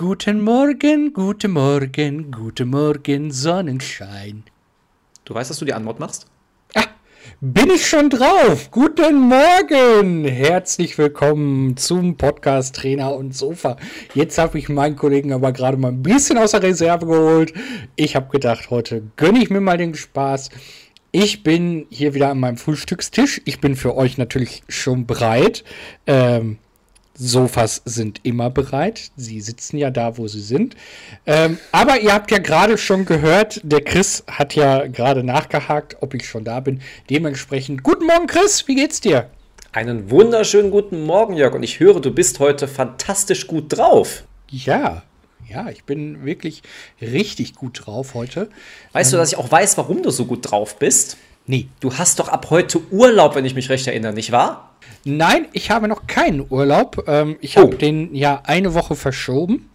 Guten Morgen, guten Morgen, guten Morgen, Sonnenschein. Du weißt, dass du die Antwort machst? Ah, bin ich schon drauf? Guten Morgen! Herzlich willkommen zum Podcast Trainer und Sofa. Jetzt habe ich meinen Kollegen aber gerade mal ein bisschen aus der Reserve geholt. Ich habe gedacht, heute gönne ich mir mal den Spaß. Ich bin hier wieder an meinem Frühstückstisch. Ich bin für euch natürlich schon bereit. Ähm, Sofas sind immer bereit. Sie sitzen ja da, wo sie sind. Ähm, aber ihr habt ja gerade schon gehört, der Chris hat ja gerade nachgehakt, ob ich schon da bin. Dementsprechend, guten Morgen, Chris, wie geht's dir? Einen wunderschönen guten Morgen, Jörg. Und ich höre, du bist heute fantastisch gut drauf. Ja, ja, ich bin wirklich richtig gut drauf heute. Weißt ähm, du, dass ich auch weiß, warum du so gut drauf bist? Nee. Du hast doch ab heute Urlaub, wenn ich mich recht erinnere, nicht wahr? Nein, ich habe noch keinen Urlaub. Ähm, ich oh. habe den ja eine Woche verschoben.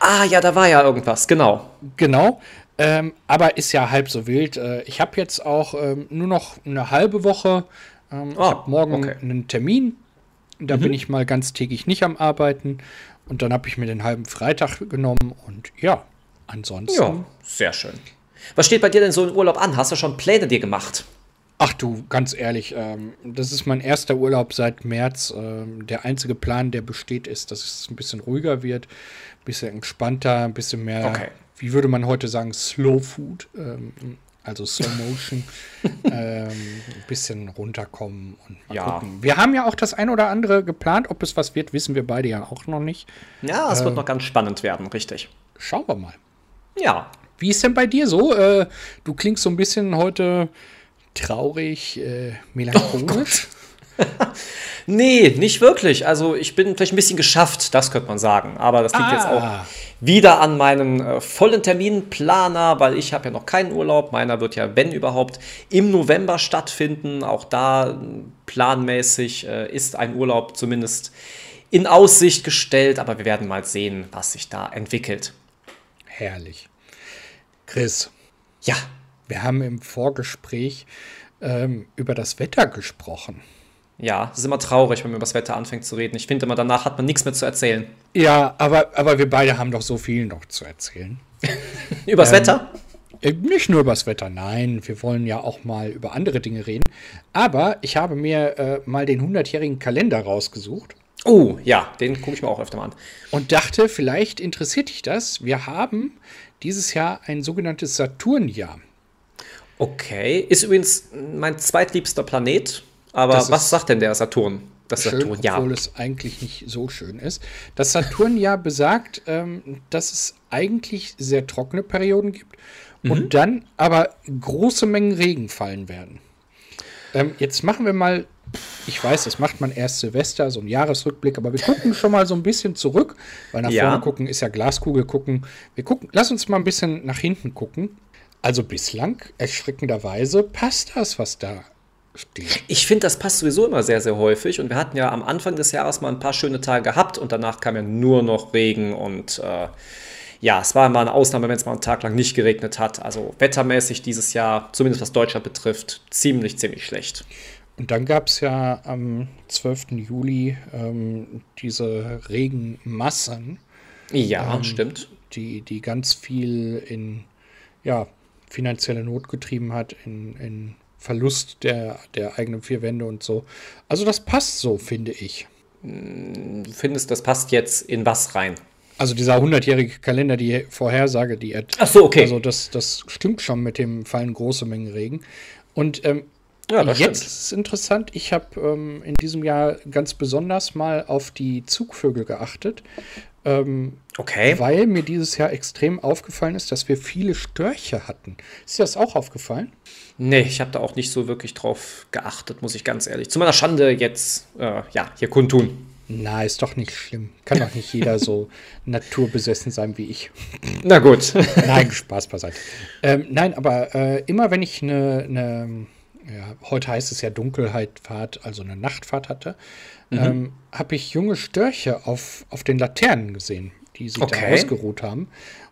Ah, ja, da war ja irgendwas, genau. Genau. Ähm, aber ist ja halb so wild. Äh, ich habe jetzt auch ähm, nur noch eine halbe Woche. Oh, ich habe morgen okay. einen Termin. Da mhm. bin ich mal ganztägig nicht am Arbeiten. Und dann habe ich mir den halben Freitag genommen. Und ja, ansonsten. Ja, sehr schön. Was steht bei dir denn so im Urlaub an? Hast du schon Pläne dir gemacht? Ach du, ganz ehrlich, ähm, das ist mein erster Urlaub seit März. Ähm, der einzige Plan, der besteht, ist, dass es ein bisschen ruhiger wird, ein bisschen entspannter, ein bisschen mehr, okay. wie würde man heute sagen, Slow Food, ähm, also Slow Motion, ähm, ein bisschen runterkommen und mal ja. gucken. Wir haben ja auch das ein oder andere geplant. Ob es was wird, wissen wir beide ja auch noch nicht. Ja, es äh, wird noch ganz spannend werden, richtig. Schauen wir mal. Ja. Wie ist denn bei dir so? Äh, du klingst so ein bisschen heute traurig, äh, melancholisch? Oh nee, nicht wirklich. Also ich bin vielleicht ein bisschen geschafft, das könnte man sagen. Aber das liegt ah. jetzt auch wieder an meinem äh, vollen Terminplaner, weil ich habe ja noch keinen Urlaub. Meiner wird ja, wenn überhaupt, im November stattfinden. Auch da planmäßig äh, ist ein Urlaub zumindest in Aussicht gestellt. Aber wir werden mal sehen, was sich da entwickelt. Herrlich. Chris. Ja. Wir haben im Vorgespräch ähm, über das Wetter gesprochen. Ja, es ist immer traurig, wenn man über das Wetter anfängt zu reden. Ich finde immer, danach hat man nichts mehr zu erzählen. Ja, aber, aber wir beide haben doch so viel noch zu erzählen. übers ähm, Wetter? Äh, nicht nur übers Wetter, nein. Wir wollen ja auch mal über andere Dinge reden. Aber ich habe mir äh, mal den 100-jährigen Kalender rausgesucht. Oh, ja, den gucke ich mir auch öfter mal an. Und dachte, vielleicht interessiert dich das. Wir haben dieses Jahr ein sogenanntes Saturnjahr. Okay, ist übrigens mein zweitliebster Planet. Aber was sagt denn der Saturn? Das schön, Saturnjahr. Obwohl es eigentlich nicht so schön ist. Das Saturnjahr besagt, ähm, dass es eigentlich sehr trockene Perioden gibt mhm. und dann aber große Mengen Regen fallen werden. Ähm, jetzt machen wir mal, ich weiß, das macht man erst Silvester, so ein Jahresrückblick, aber wir gucken schon mal so ein bisschen zurück, weil nach ja. vorne gucken ist ja Glaskugel gucken. Wir gucken, lass uns mal ein bisschen nach hinten gucken. Also bislang, erschreckenderweise, passt das, was da steht. Ich finde, das passt sowieso immer sehr, sehr häufig. Und wir hatten ja am Anfang des Jahres mal ein paar schöne Tage gehabt und danach kam ja nur noch Regen und äh, ja, es war mal eine Ausnahme, wenn es mal einen Tag lang nicht geregnet hat. Also wettermäßig dieses Jahr, zumindest was Deutschland betrifft, ziemlich, ziemlich schlecht. Und dann gab es ja am 12. Juli ähm, diese Regenmassen. Ja, ähm, stimmt. Die, die ganz viel in ja, finanzielle Not getrieben hat, in, in Verlust der, der eigenen vier Wände und so. Also das passt so, finde ich. Du hm, findest, das passt jetzt in was rein? Also dieser 100-jährige Kalender, die Vorhersage, die er. Ach so, okay. Also das, das stimmt schon mit dem fallen große Mengen Regen. Und ähm, ja, jetzt stimmt. ist es interessant, ich habe ähm, in diesem Jahr ganz besonders mal auf die Zugvögel geachtet. Ähm, okay. Weil mir dieses Jahr extrem aufgefallen ist, dass wir viele Störche hatten. Ist dir das auch aufgefallen? Nee, ich habe da auch nicht so wirklich drauf geachtet, muss ich ganz ehrlich. Zu meiner Schande jetzt, äh, ja, hier kundtun. Na, ist doch nicht schlimm. Kann doch nicht jeder so naturbesessen sein wie ich. Na gut. nein, Spaß beiseite. Ähm, nein, aber äh, immer wenn ich eine, ne, ja, heute heißt es ja Dunkelheitfahrt, also eine Nachtfahrt hatte, mhm. ähm, habe ich junge Störche auf, auf den Laternen gesehen, die sich okay. da ausgeruht haben.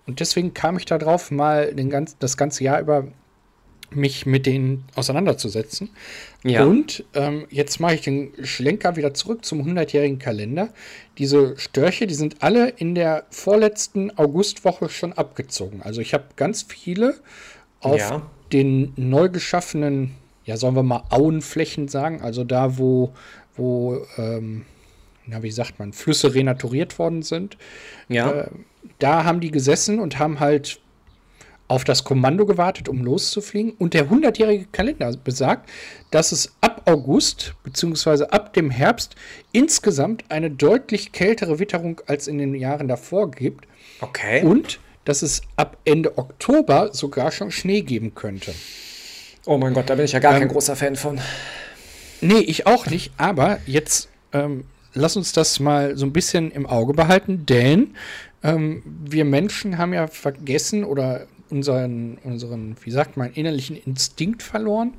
Und deswegen kam ich darauf, mal den ganz, das ganze Jahr über mich mit denen auseinanderzusetzen. Ja. Und ähm, jetzt mache ich den Schlenker wieder zurück zum 100-jährigen Kalender. Diese Störche, die sind alle in der vorletzten Augustwoche schon abgezogen. Also ich habe ganz viele auf Ja. den neu geschaffenen, ja, sollen wir mal Auenflächen sagen, also da, wo, wo ähm, na, wie sagt man, Flüsse renaturiert worden sind. Ja. Äh, da haben die gesessen und haben halt auf das Kommando gewartet, um loszufliegen. Und der 100-jährige Kalender besagt, dass es ab August bzw. ab dem Herbst insgesamt eine deutlich kältere Witterung als in den Jahren davor gibt. okay. Und dass es ab Ende Oktober sogar schon Schnee geben könnte. Oh mein Gott, da bin ich ja gar Ähm, kein großer Fan von. Nee, ich auch nicht, aber jetzt ähm, lass uns das mal so ein bisschen im Auge behalten, denn ähm, wir Menschen haben ja vergessen oder unseren, unseren, wie sagt man, innerlichen Instinkt verloren.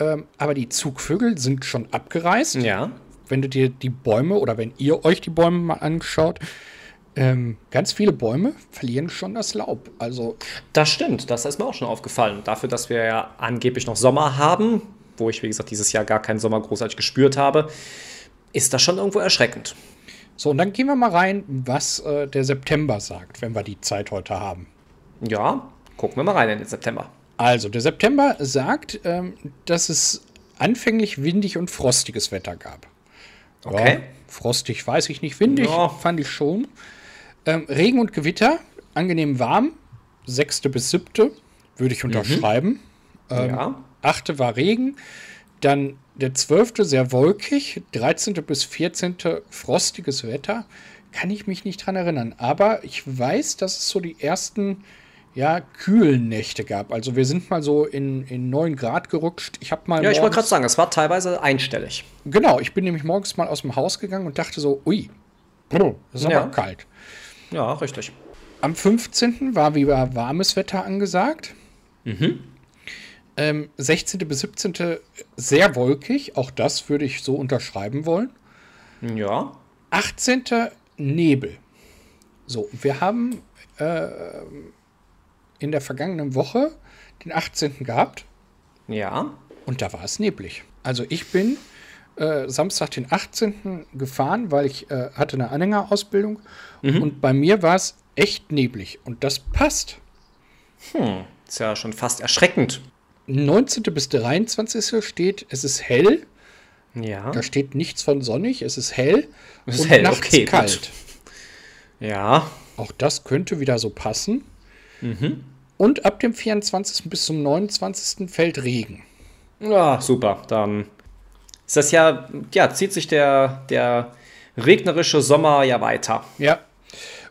Ähm, aber die Zugvögel sind schon abgereist. Ja. Wenn du dir die Bäume oder wenn ihr euch die Bäume mal anschaut, ähm, ganz viele Bäume verlieren schon das Laub. Also Das stimmt, das ist mir auch schon aufgefallen. Dafür, dass wir ja angeblich noch Sommer haben, wo ich, wie gesagt, dieses Jahr gar keinen Sommer großartig gespürt habe, ist das schon irgendwo erschreckend. so, und dann gehen wir mal rein, was äh, der September sagt, wenn wir die Zeit heute haben. Ja, gucken wir mal rein in den September. Also, der September sagt, ähm, dass es anfänglich windig und frostiges Wetter gab. Okay. Ja, frostig weiß ich nicht, windig Ja. fand ich schon. Ähm, Regen und Gewitter, angenehm warm, 6. bis 7. würde ich unterschreiben. Ähm, ja. 8. war Regen, dann der 12. sehr wolkig, 13. bis 14. frostiges Wetter. Kann ich mich nicht dran erinnern. Aber ich weiß, dass es so die ersten ja, kühlen Nächte gab. Also wir sind mal so in, in 9 Grad gerutscht. Ich habe mal Ja, ich wollte gerade sagen, es war teilweise einstellig. Genau, ich bin nämlich morgens mal aus dem Haus gegangen und dachte so, ui, das ist aber Ja. kalt. Ja, richtig. Am 15. war wieder warmes Wetter angesagt. Ähm, 16. bis 17. sehr wolkig, auch das würde ich so unterschreiben wollen. Ja. 18. Nebel. So, wir haben äh, in der vergangenen Woche den 18. gehabt Ja. und da war es neblig. Also ich bin äh, Samstag den 18. gefahren, weil ich äh, hatte eine Anhängerausbildung und bei mir war es echt neblig und das passt. Ist ja schon fast erschreckend. 19. bis 23. steht, es ist hell. Ja. Da steht nichts von sonnig, es ist hell Es ist und hell, nachts okay, gut. kalt. Ja. Auch das könnte wieder so passen. Mhm. Und ab dem 24. bis zum 29. fällt Regen. Ja, super. Dann ist das ja, ja, zieht sich der, der regnerische Sommer ja weiter. Ja.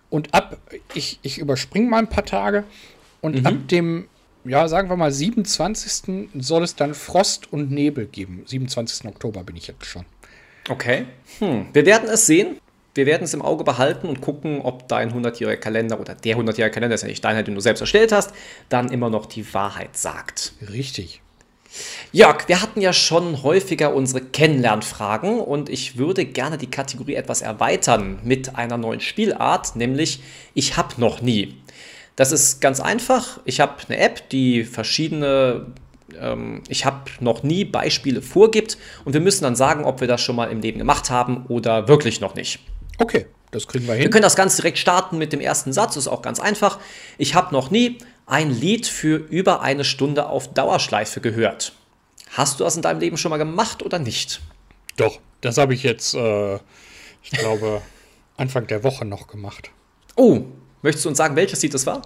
Und ab, ich, ich überspringe mal ein paar Tage. Und ab dem, ja, sagen wir mal, 27. soll es dann Frost und Nebel geben. 27. Oktober bin ich jetzt schon. Okay. Hm. Wir werden es sehen. Wir werden es im Auge behalten und gucken, ob dein 100-jähriger Kalender oder der 100-jährige Kalender, ist ja nicht deiner, den du selbst erstellt hast, dann immer noch die Wahrheit sagt. Richtig. Jörg, wir hatten ja schon häufiger unsere Kennenlernfragen und ich würde gerne die Kategorie etwas erweitern mit einer neuen Spielart, nämlich Ich hab noch nie. Das ist ganz einfach. Ich habe eine App, die verschiedene ähm, Ich habe noch nie Beispiele vorgibt und wir müssen dann sagen, ob wir das schon mal im Leben gemacht haben oder wirklich noch nicht. Okay, das kriegen wir Wir hin. können das ganz direkt starten mit dem ersten Satz, ist auch ganz einfach. Ich habe noch nie ein Lied für über eine Stunde auf Dauerschleife gehört. Hast du das in deinem Leben schon mal gemacht oder nicht? Doch, das habe ich jetzt, äh, ich glaube, Anfang der Woche noch gemacht. Oh, möchtest du uns sagen, welches Lied es war?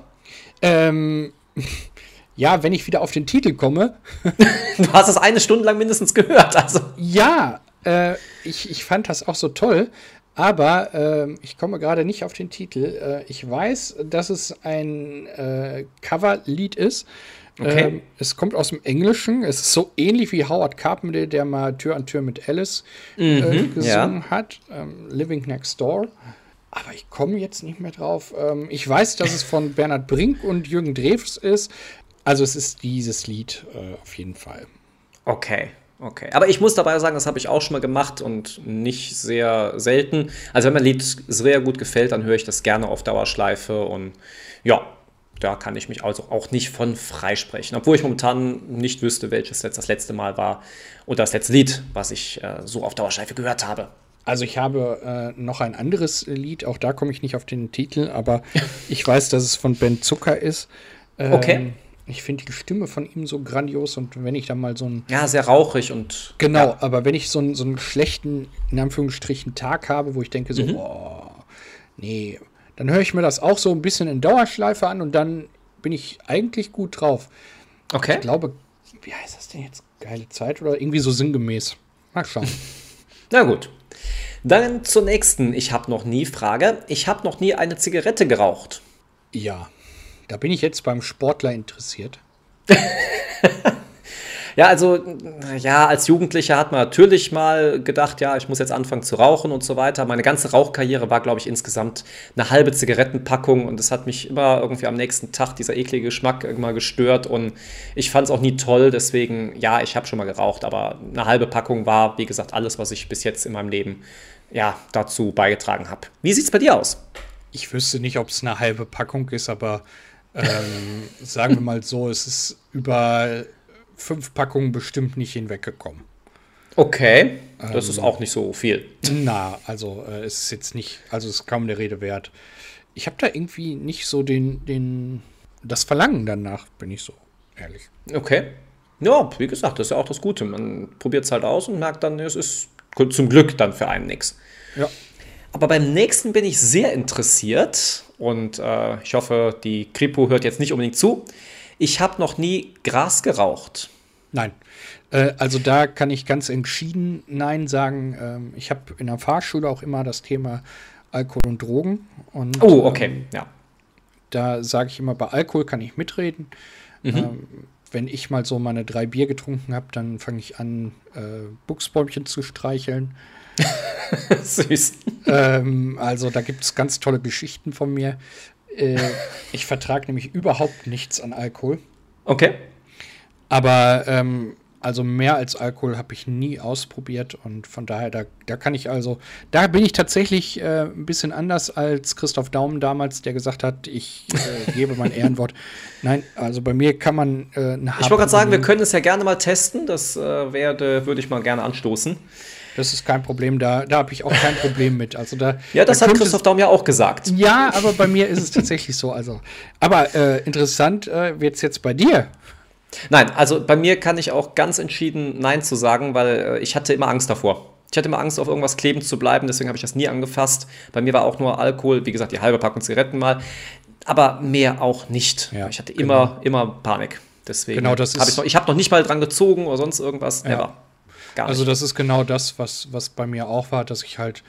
Ähm, ja, wenn ich wieder auf den Titel komme, Du hast es eine Stunde lang mindestens gehört. Also, Ja, äh, ich, ich fand das auch so toll, aber ähm, ich komme gerade nicht auf den Titel. Äh, ich weiß, dass es ein äh, Coverlied ist. Okay. Ähm, es kommt aus dem Englischen. Es ist so ähnlich wie Howard Carpenter, der mal Tür an Tür mit Alice äh, gesungen hat. Ähm, Living Next Door. Aber ich komme jetzt nicht mehr drauf. Ähm, ich weiß, dass es von Bernhard Brink und Jürgen Drews ist. Also es ist dieses Lied äh, auf jeden Fall. okay, okay. Aber ich muss dabei sagen, das habe ich auch schon mal gemacht und nicht sehr selten. Also, wenn mir ein Lied sehr gut gefällt, dann höre ich das gerne auf Dauerschleife und ja, da kann ich mich also auch nicht von freisprechen. Obwohl ich momentan nicht wüsste, welches jetzt das letzte Mal war oder das letzte Lied, was ich äh, so auf Dauerschleife gehört habe. Also ich habe äh, noch ein anderes Lied, auch da komme ich nicht auf den Titel, aber ich weiß, dass es von Ben Zucker ist. Ähm, okay. Ich finde die Stimme von ihm so grandios und wenn ich dann mal so ein. Ja, sehr rauchig und. Genau, ja. aber wenn ich so, ein, so einen schlechten, in Anführungsstrichen, Tag habe, wo ich denke so, mhm. boah, nee, dann höre ich mir das auch so ein bisschen in Dauerschleife an und dann bin ich eigentlich gut drauf. Okay. Ich glaube, wie heißt das denn jetzt? Geile Zeit oder irgendwie so sinngemäß. Mal schauen. Na gut. Dann zur nächsten. Ich habe noch nie Frage. Ich habe noch nie eine Zigarette geraucht. Ja, da bin ich jetzt beim Sportler interessiert. Ja, also, ja, als Jugendlicher hat man natürlich mal gedacht, ja, ich muss jetzt anfangen zu rauchen und so weiter. Meine ganze Rauchkarriere war, glaube ich, insgesamt eine halbe Zigarettenpackung und das hat mich immer irgendwie am nächsten Tag, dieser eklige Geschmack, immer gestört und ich fand es auch nie toll. Deswegen, ja, ich habe schon mal geraucht, aber eine halbe Packung war, wie gesagt, alles, was ich bis jetzt in meinem Leben ja, dazu beigetragen habe. Wie sieht es bei dir aus? Ich wüsste nicht, ob es eine halbe Packung ist, aber ähm, sagen wir mal so, es ist über fünf Packungen bestimmt nicht hinweggekommen. Okay, das ähm, ist auch nicht so viel. Na, also äh, es ist jetzt nicht, also es ist kaum der Rede wert. Ich habe da irgendwie nicht so den, den, das Verlangen danach, bin ich so ehrlich. Okay. Ja, wie gesagt, das ist ja auch das Gute. Man probiert es halt aus und merkt dann, es ist zum Glück dann für einen nichts. Ja. Aber beim nächsten bin ich sehr interessiert und äh, ich hoffe, die Kripo hört jetzt nicht unbedingt zu. Ich habe noch nie Gras geraucht. Nein. Äh, also da kann ich ganz entschieden Nein sagen. Ähm, ich habe in der Fahrschule auch immer das Thema Alkohol und Drogen. Und, oh, okay, ähm, ja. Da sage ich immer, bei Alkohol kann ich mitreden. Mhm. Ähm, wenn ich mal so meine drei Bier getrunken habe, dann fange ich an, äh, Buchsbäumchen zu streicheln. Süß. Ähm, also da gibt es ganz tolle Geschichten von mir. Äh, ich vertrage nämlich überhaupt nichts an Alkohol. Okay. Aber ähm, also mehr als Alkohol habe ich nie ausprobiert und von daher, da, da kann ich also, da bin ich tatsächlich äh, ein bisschen anders als Christoph Daumen damals, der gesagt hat, ich äh, gebe mein Ehrenwort. Nein, also bei mir kann man äh, Ich wollte gerade sagen, wir können es ja gerne mal testen, das äh, werde, würde ich mal gerne anstoßen. Das ist kein Problem, da, da habe ich auch kein Problem mit. Also da, ja, das da hat Christoph Daum ja auch gesagt. Ja, aber bei mir ist es tatsächlich so. Also. Aber äh, interessant äh, wird es jetzt bei dir. Nein, also bei mir kann ich auch ganz entschieden Nein zu sagen, weil äh, ich hatte immer Angst davor. Ich hatte immer Angst, auf irgendwas kleben zu bleiben, deswegen habe ich das nie angefasst. Bei mir war auch nur Alkohol, wie gesagt, die halbe Packung Zigaretten mal, aber mehr auch nicht. Ja, ich hatte genau. immer, immer Panik. Deswegen genau, das hab ich, noch, ich habe noch nicht mal dran gezogen oder sonst irgendwas. Ja. Never. Gar also das ist genau das, was, was bei mir auch war, dass ich halt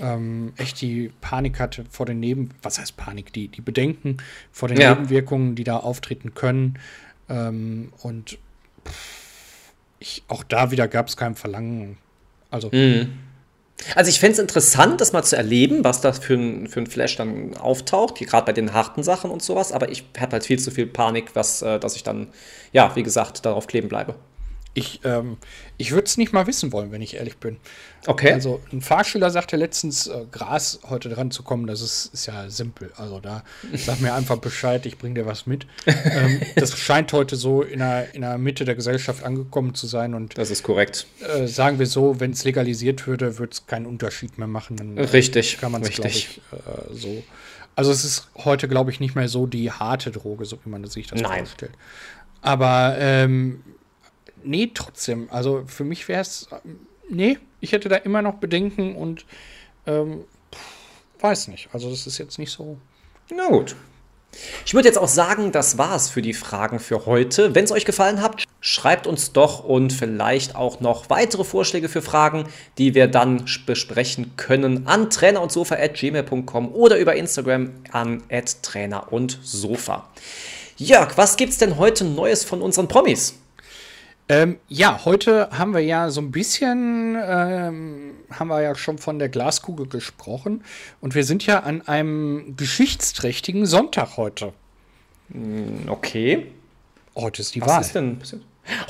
ähm, echt die Panik hatte vor den Neben, was heißt Panik, die, die Bedenken vor den ja. Nebenwirkungen, die da auftreten können. Ähm, und ich, auch da wieder gab es kein Verlangen. Also. Mhm. Also ich fände es interessant, das mal zu erleben, was da für ein, für ein Flash dann auftaucht, gerade bei den harten Sachen und sowas, aber ich habe halt viel zu viel Panik, was, äh, dass ich dann, ja, wie gesagt, darauf kleben bleibe. Ich, ähm, ich würde es nicht mal wissen wollen, wenn ich ehrlich bin. Okay. Also ein Fahrschüler sagte letztens, äh, Gras heute dran zu kommen, das ist, ist ja simpel. Also da sag mir einfach Bescheid, ich bring dir was mit. ähm, das scheint heute so in der, in der Mitte der Gesellschaft angekommen zu sein. Und, das ist korrekt. Äh, sagen wir so, wenn es legalisiert würde, würde es keinen Unterschied mehr machen. Dann, äh, richtig. Kann man es, glaube ich, äh, so. Also es ist heute, glaube ich, nicht mehr so die harte Droge, so wie man sich das Nein. vorstellt. Aber ähm, nee, trotzdem. Also für mich wäre es, nee, ich hätte da immer noch Bedenken und ähm, weiß nicht. Also das ist jetzt nicht so. Na gut. Ich würde jetzt auch sagen, das war es für die Fragen für heute. Wenn es euch gefallen hat, schreibt uns doch und vielleicht auch noch weitere Vorschläge für Fragen, die wir dann besprechen können an trainer und sofa at gmail.com oder über Instagram an trainer und sofa. Jörg, was gibt's denn heute Neues von unseren Promis? Ähm, ja, heute haben wir ja so ein bisschen, ähm, haben wir ja schon von der Glaskugel gesprochen. Und wir sind ja an einem geschichtsträchtigen Sonntag heute. Hm, okay. Heute ist die Was Wahl. ist denn?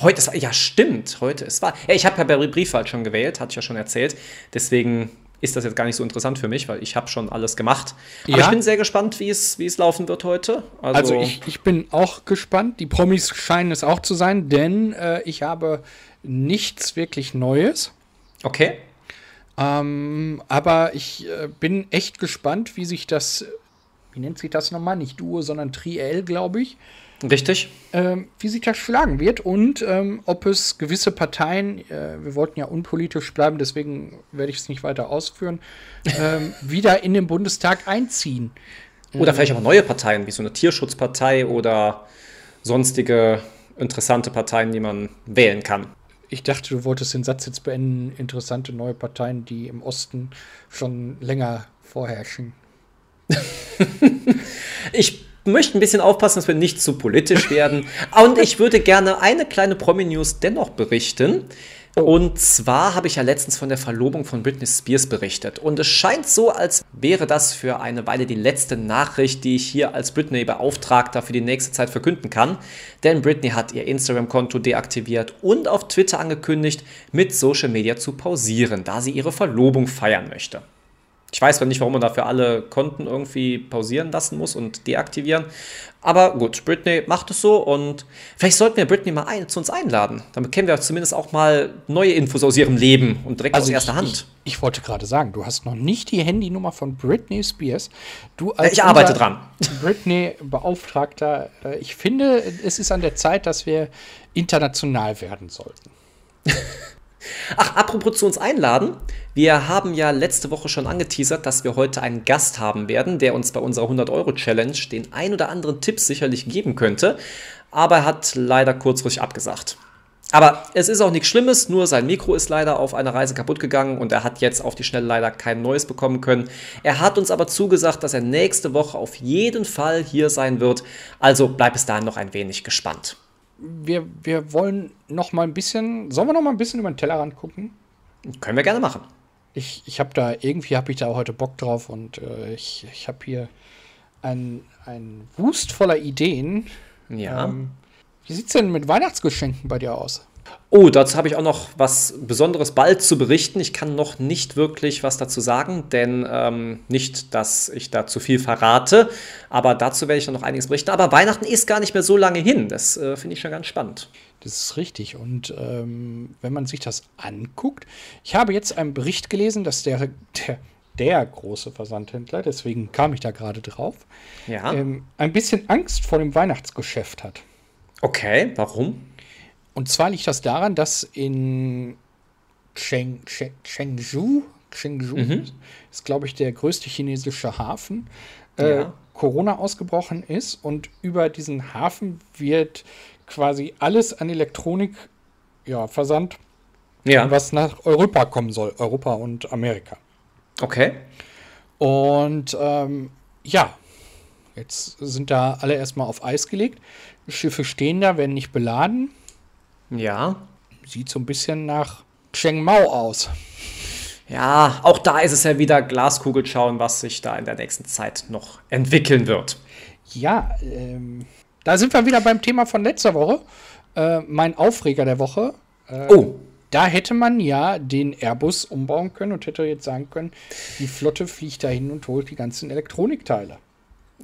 Heute ist, ja, stimmt. Heute ist Wahl. Ja, ich habe ja bei Briefwahl schon gewählt, hatte ich ja schon erzählt. Deswegen ist das jetzt gar nicht so interessant für mich, weil ich habe schon alles gemacht. Aber ja. ich bin sehr gespannt, wie es, wie es laufen wird heute. Also, also ich, ich bin auch gespannt. Die Promis scheinen es auch zu sein, denn äh, ich habe nichts wirklich Neues. Okay. Ähm, aber ich äh, bin echt gespannt, wie sich das, wie nennt sich das nochmal? Nicht Duo, sondern Triel, glaube ich. Richtig. Ähm, wie sich das schlagen wird und ähm, ob es gewisse Parteien, äh, wir wollten ja unpolitisch bleiben, deswegen werde ich es nicht weiter ausführen, ähm, wieder in den Bundestag einziehen. Oder vielleicht auch neue Parteien, wie so eine Tierschutzpartei oder sonstige interessante Parteien, die man wählen kann. Ich dachte, du wolltest den Satz jetzt beenden. Interessante neue Parteien, die im Osten schon länger vorherrschen. ich möchte ein bisschen aufpassen, dass wir nicht zu politisch werden. Und ich würde gerne eine kleine Promi-News dennoch berichten. Oh. Und zwar habe ich ja letztens von der Verlobung von Britney Spears berichtet. Und es scheint so, als wäre das für eine Weile die letzte Nachricht, die ich hier als Britney-Beauftragter für die nächste Zeit verkünden kann. Denn Britney hat ihr Instagram-Konto deaktiviert und auf Twitter angekündigt, mit Social Media zu pausieren, da sie ihre Verlobung feiern möchte. Ich weiß zwar nicht, warum man dafür alle Konten irgendwie pausieren lassen muss und deaktivieren. Aber gut, Britney macht es so und vielleicht sollten wir Britney mal ein, zu uns einladen. Damit kennen wir zumindest auch mal neue Infos aus ihrem Leben und direkt also aus erster Hand. Ich, ich, wollte gerade sagen, du hast noch nicht die Handynummer von Britney Spears. Du als ich arbeite dran. Britney-Beauftragter, äh, ich finde, es ist an der Zeit, dass wir international werden sollten. Ach, apropos zu uns einladen. Wir haben ja letzte Woche schon angeteasert, dass wir heute einen Gast haben werden, der uns bei unserer 100-Euro-Challenge den ein oder anderen Tipp sicherlich geben könnte. Aber er hat leider kurzfristig abgesagt. Aber es ist auch nichts Schlimmes, nur sein Mikro ist leider auf einer Reise kaputt gegangen und er hat jetzt auf die Schnelle leider kein neues bekommen können. Er hat uns aber zugesagt, dass er nächste Woche auf jeden Fall hier sein wird. Also bleib es dahin noch ein wenig gespannt wir, wir wollen noch mal ein bisschen, sollen wir noch mal ein bisschen über den Tellerrand gucken? Können wir gerne machen. Ich, ich habe da, irgendwie habe ich da heute Bock drauf und äh, ich, ich habe hier ein, ein Wust voller Ideen. Ja. Ähm, wie sieht es denn mit Weihnachtsgeschenken bei dir aus? Oh, dazu habe ich auch noch was Besonderes bald zu berichten. Ich kann noch nicht wirklich was dazu sagen, denn ähm, nicht, dass ich da zu viel verrate, aber dazu werde ich dann noch einiges berichten. Aber Weihnachten ist gar nicht mehr so lange hin. Das äh, finde ich schon ganz spannend. Das ist richtig. Und ähm, wenn man sich das anguckt, ich habe jetzt einen Bericht gelesen, dass der, der, der große Versandhändler, deswegen kam ich da gerade drauf, ja. ähm, ein bisschen Angst vor dem Weihnachtsgeschäft hat. Okay, warum? Und zwar liegt das daran, dass in Cheng, Cheng, Chengdu, Chengdu mhm. ist, glaube ich, der größte chinesische Hafen, äh, ja. Corona ausgebrochen ist und über diesen Hafen wird quasi alles an Elektronik ja, versandt, ja. was nach Europa kommen soll, Europa und Amerika. Okay. Und ähm, ja, jetzt sind da alle erstmal auf Eis gelegt. Schiffe stehen da, werden nicht beladen. Ja. Sieht so ein bisschen nach Cheng Mao aus. Ja, auch da ist es ja wieder Glaskugel schauen, was sich da in der nächsten Zeit noch entwickeln wird. Ja, ähm, da sind wir wieder beim Thema von letzter Woche. Äh, mein Aufreger der Woche. Äh, oh. Da hätte man ja den Airbus umbauen können und hätte jetzt sagen können, die Flotte fliegt dahin und holt die ganzen Elektronikteile.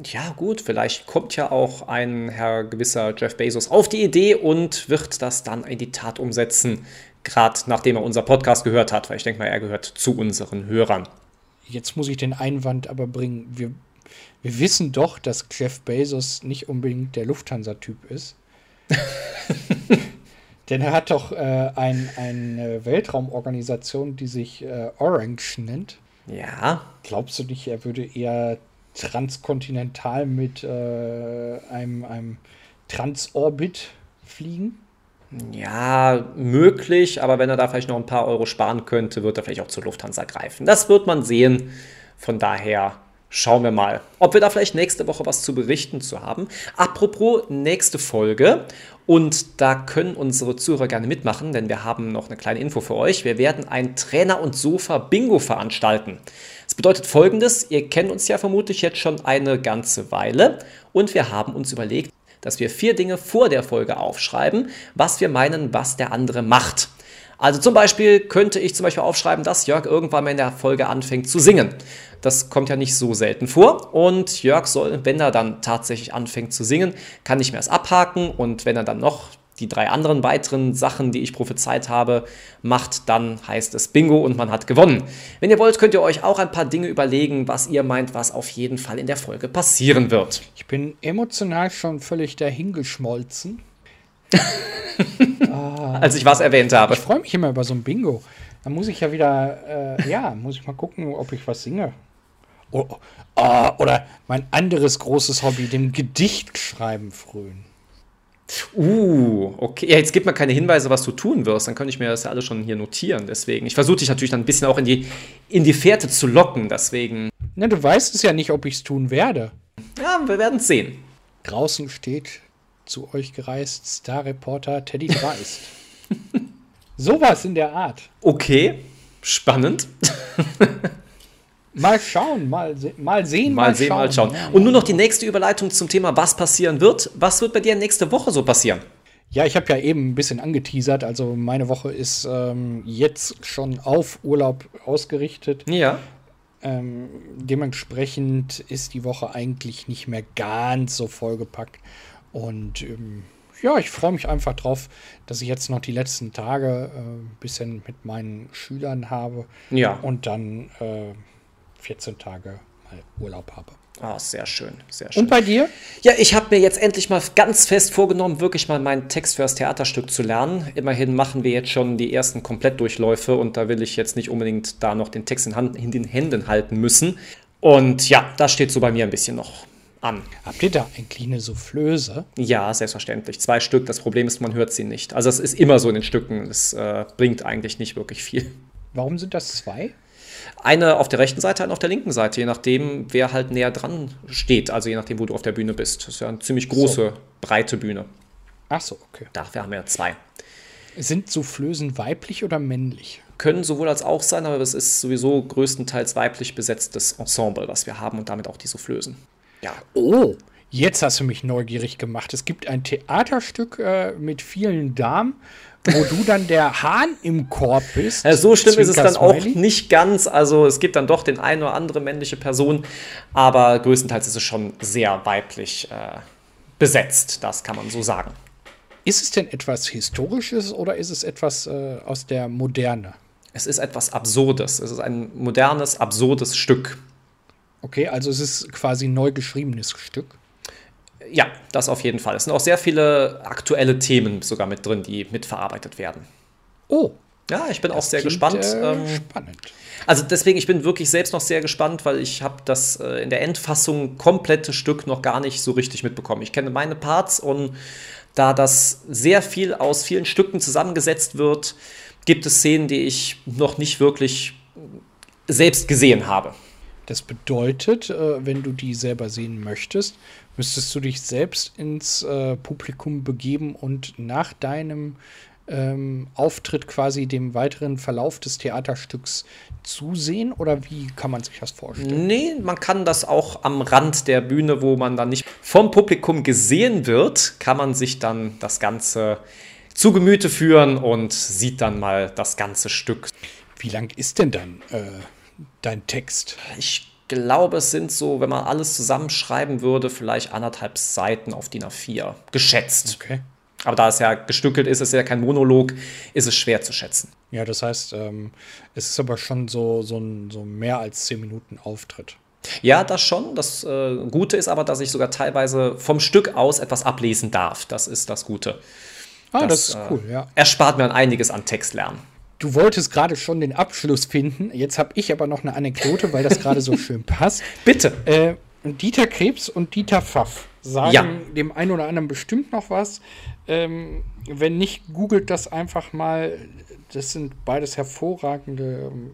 Ja, gut, vielleicht kommt ja auch ein Herr gewisser Jeff Bezos auf die Idee und wird das dann in die Tat umsetzen, gerade nachdem er unser Podcast gehört hat, weil ich denke mal, er gehört zu unseren Hörern. Jetzt muss ich den Einwand aber bringen. Wir, wir wissen doch, dass Jeff Bezos nicht unbedingt der Lufthansa-Typ ist. Denn er hat doch äh, ein, eine Weltraumorganisation, die sich äh, Orange nennt. Ja. Glaubst du nicht, er würde eher transkontinental mit äh, einem, einem Transorbit fliegen? Ja, möglich, aber wenn er da vielleicht noch ein paar Euro sparen könnte, wird er vielleicht auch zur Lufthansa greifen. Das wird man sehen. Von daher schauen wir mal, ob wir da vielleicht nächste Woche was zu berichten zu haben. Apropos nächste Folge. Und da können unsere Zuhörer gerne mitmachen, denn wir haben noch eine kleine Info für euch. Wir werden ein Trainer- und Sofa-Bingo veranstalten. Das bedeutet folgendes, ihr kennt uns ja vermutlich jetzt schon eine ganze Weile und wir haben uns überlegt, dass wir vier Dinge vor der Folge aufschreiben, was wir meinen, was der andere macht. Also zum Beispiel könnte ich zum Beispiel aufschreiben, dass Jörg irgendwann mal in der Folge anfängt zu singen. Das kommt ja nicht so selten vor. Und Jörg soll, wenn er dann tatsächlich anfängt zu singen, kann ich mir das abhaken. Und wenn er dann noch die drei anderen weiteren Sachen, die ich prophezeit habe, macht, dann heißt es Bingo und man hat gewonnen. Wenn ihr wollt, könnt ihr euch auch ein paar Dinge überlegen, was ihr meint, was auf jeden Fall in der Folge passieren wird. Ich bin emotional schon völlig dahingeschmolzen. Als ich was erwähnt habe. Ich freue mich immer über so ein Bingo. Da muss ich ja wieder, äh, ja, muss ich mal gucken, ob ich was singe. Oh, oh, oder mein anderes großes Hobby, dem Gedicht schreiben frönen. Uh, okay. Ja, jetzt gib mir keine Hinweise, was du tun wirst. Dann könnte ich mir das ja alles schon hier notieren. Deswegen. Ich versuche dich natürlich dann ein bisschen auch in die, in die Fährte zu locken. Deswegen. Na, du weißt es ja nicht, ob ich es tun werde. Ja, wir werden es sehen. Draußen steht zu euch gereist Star-Reporter Teddy Dreist. Sowas in der Art. Okay, spannend. Mal schauen, mal, se mal sehen, mal, mal sehen, schauen. mal schauen. Und nur noch die nächste Überleitung zum Thema, was passieren wird. Was wird bei dir nächste Woche so passieren? Ja, ich habe ja eben ein bisschen angeteasert. Also meine Woche ist ähm, jetzt schon auf Urlaub ausgerichtet. Ja. Ähm, dementsprechend ist die Woche eigentlich nicht mehr ganz so vollgepackt. Und ähm, ja, ich freue mich einfach drauf, dass ich jetzt noch die letzten Tage äh, ein bisschen mit meinen Schülern habe. Ja. Und dann äh, 14 Tage mal Urlaub habe. Ah, oh, sehr schön, sehr schön. Und bei dir? Ja, ich habe mir jetzt endlich mal ganz fest vorgenommen, wirklich mal meinen Text für das Theaterstück zu lernen. Immerhin machen wir jetzt schon die ersten Komplettdurchläufe und da will ich jetzt nicht unbedingt da noch den Text in, Hand, in den Händen halten müssen. Und ja, das steht so bei mir ein bisschen noch an. Habt ihr da eigentlich eine Soufflöse? Ja, selbstverständlich. Zwei Stück. Das Problem ist, man hört sie nicht. Also es ist immer so in den Stücken. Es äh, bringt eigentlich nicht wirklich viel. Warum sind das zwei? Eine auf der rechten Seite, eine auf der linken Seite, je nachdem, wer halt näher dran steht. Also je nachdem, wo du auf der Bühne bist. Das ist ja eine ziemlich große, so. breite Bühne. Ach so, okay. Dafür haben wir zwei. Sind Soufflösen weiblich oder männlich? Können sowohl als auch sein, aber es ist sowieso größtenteils weiblich besetztes Ensemble, was wir haben und damit auch die Soufflösen. Ja. Oh, jetzt hast du mich neugierig gemacht. Es gibt ein Theaterstück äh, mit vielen Damen wo du dann der Hahn im Korb bist. Ja, so schlimm ist es dann auch nicht ganz. Also es gibt dann doch den eine oder andere männliche Person, aber größtenteils ist es schon sehr weiblich äh, besetzt, das kann man so sagen. Ist es denn etwas Historisches oder ist es etwas äh, aus der Moderne? Es ist etwas Absurdes. Es ist ein modernes, absurdes Stück. Okay, also es ist quasi ein neu geschriebenes Stück. Ja, das auf jeden Fall. Es sind auch sehr viele aktuelle Themen sogar mit drin, die mitverarbeitet werden. Oh. Ja, ich bin auch sehr klingt, gespannt. Äh, ähm, spannend. Also deswegen, ich bin wirklich selbst noch sehr gespannt, weil ich habe das äh, in der Endfassung komplette Stück noch gar nicht so richtig mitbekommen. Ich kenne meine Parts und da das sehr viel aus vielen Stücken zusammengesetzt wird, gibt es Szenen, die ich noch nicht wirklich selbst gesehen habe. Das bedeutet, äh, wenn du die selber sehen möchtest, müsstest du dich selbst ins äh, Publikum begeben und nach deinem ähm, Auftritt quasi dem weiteren Verlauf des Theaterstücks zusehen oder wie kann man sich das vorstellen? Nee, man kann das auch am Rand der Bühne, wo man dann nicht vom Publikum gesehen wird, kann man sich dann das Ganze zu Gemüte führen und sieht dann mal das ganze Stück. Wie lang ist denn dann äh, dein Text? Ich glaube, es sind so, wenn man alles zusammenschreiben würde, vielleicht anderthalb Seiten auf DIN A4. Geschätzt. Okay. Aber da es ja gestückelt ist, ist es ja kein Monolog, ist es schwer zu schätzen. Ja, das heißt, ähm, es ist aber schon so, so, ein, so mehr als zehn Minuten Auftritt. Ja, das schon. Das äh, Gute ist aber, dass ich sogar teilweise vom Stück aus etwas ablesen darf. Das ist das Gute. Ah, das, das ist cool, äh, ja. Erspart mir einiges an Textlernen. Du wolltest gerade schon den Abschluss finden. Jetzt habe ich aber noch eine Anekdote, weil das gerade so schön passt. Bitte. Äh, Dieter Krebs und Dieter Pfaff sagen ja. dem einen oder anderen bestimmt noch was. Ähm, wenn nicht, googelt das einfach mal. Das sind beides hervorragende ähm,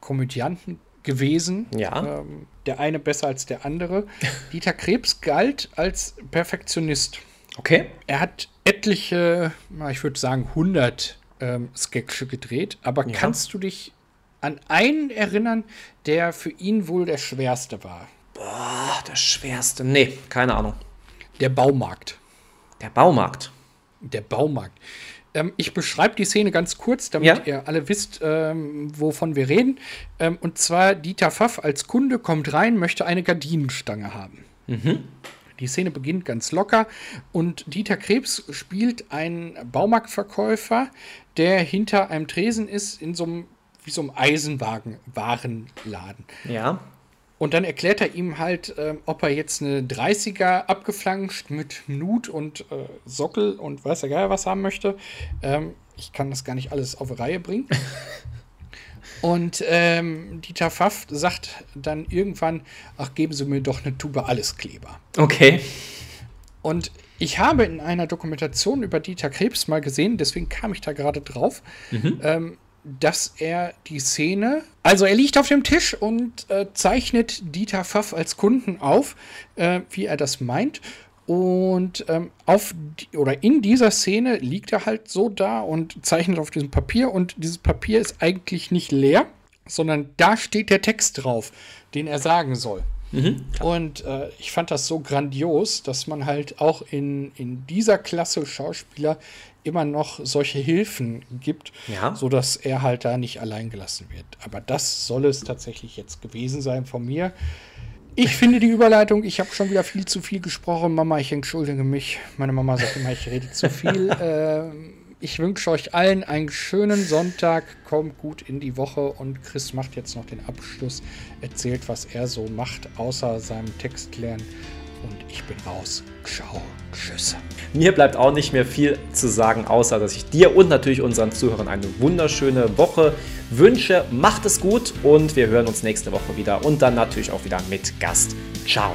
Komödianten gewesen. Ja. Ähm, der eine besser als der andere. Dieter Krebs galt als Perfektionist. Okay. Er hat etliche, ich würde sagen 100 ähm, Sketche gedreht, aber ja. kannst du dich an einen erinnern, der für ihn wohl der schwerste war? Boah, der schwerste. Nee, keine Ahnung. Der Baumarkt. Der Baumarkt. Der Baumarkt. Ähm, ich beschreibe die Szene ganz kurz, damit ja. ihr alle wisst, ähm, wovon wir reden. Ähm, und zwar Dieter Pfaff als Kunde kommt rein, möchte eine Gardinenstange haben. Mhm. Die Szene beginnt ganz locker und Dieter Krebs spielt einen Baumarktverkäufer, der hinter einem Tresen ist in so einem wie so einem Eisenwarenladen. Ja. Und dann erklärt er ihm halt, äh, ob er jetzt eine 30er abgeflanscht mit Nut und äh, Sockel und weiß der Geier was haben möchte. Ähm, ich kann das gar nicht alles auf Reihe bringen. und ähm, Dieter Pfaff sagt dann irgendwann, ach, geben Sie mir doch eine Tube Alleskleber. Okay. Und ich habe in einer Dokumentation über Dieter Krebs mal gesehen, deswegen kam ich da gerade drauf, mhm. ähm, dass er die Szene, also er liegt auf dem Tisch und äh, zeichnet Dieter Pfaff als Kunden auf, äh, wie er das meint. Und ähm, auf die, oder in dieser Szene liegt er halt so da und zeichnet auf diesem Papier und dieses Papier ist eigentlich nicht leer, sondern da steht der Text drauf, den er sagen soll. Mhm, und äh, ich fand das so grandios, dass man halt auch in, in dieser Klasse Schauspieler immer noch solche Hilfen gibt, ja. sodass er halt da nicht allein gelassen wird. Aber das soll es tatsächlich jetzt gewesen sein von mir. Ich finde die Überleitung, ich habe schon wieder viel zu viel gesprochen. Mama, ich entschuldige mich. Meine Mama sagt immer, ich rede zu viel. äh, ich wünsche euch allen einen schönen Sonntag. Kommt gut in die Woche und Chris macht jetzt noch den Abschluss, erzählt, was er so macht, außer seinem Text lernen und ich bin raus. Ciao, tschüss. Mir bleibt auch nicht mehr viel zu sagen, außer dass ich dir und natürlich unseren Zuhörern eine wunderschöne Woche wünsche. Macht es gut und wir hören uns nächste Woche wieder und dann natürlich auch wieder mit Gast. Ciao.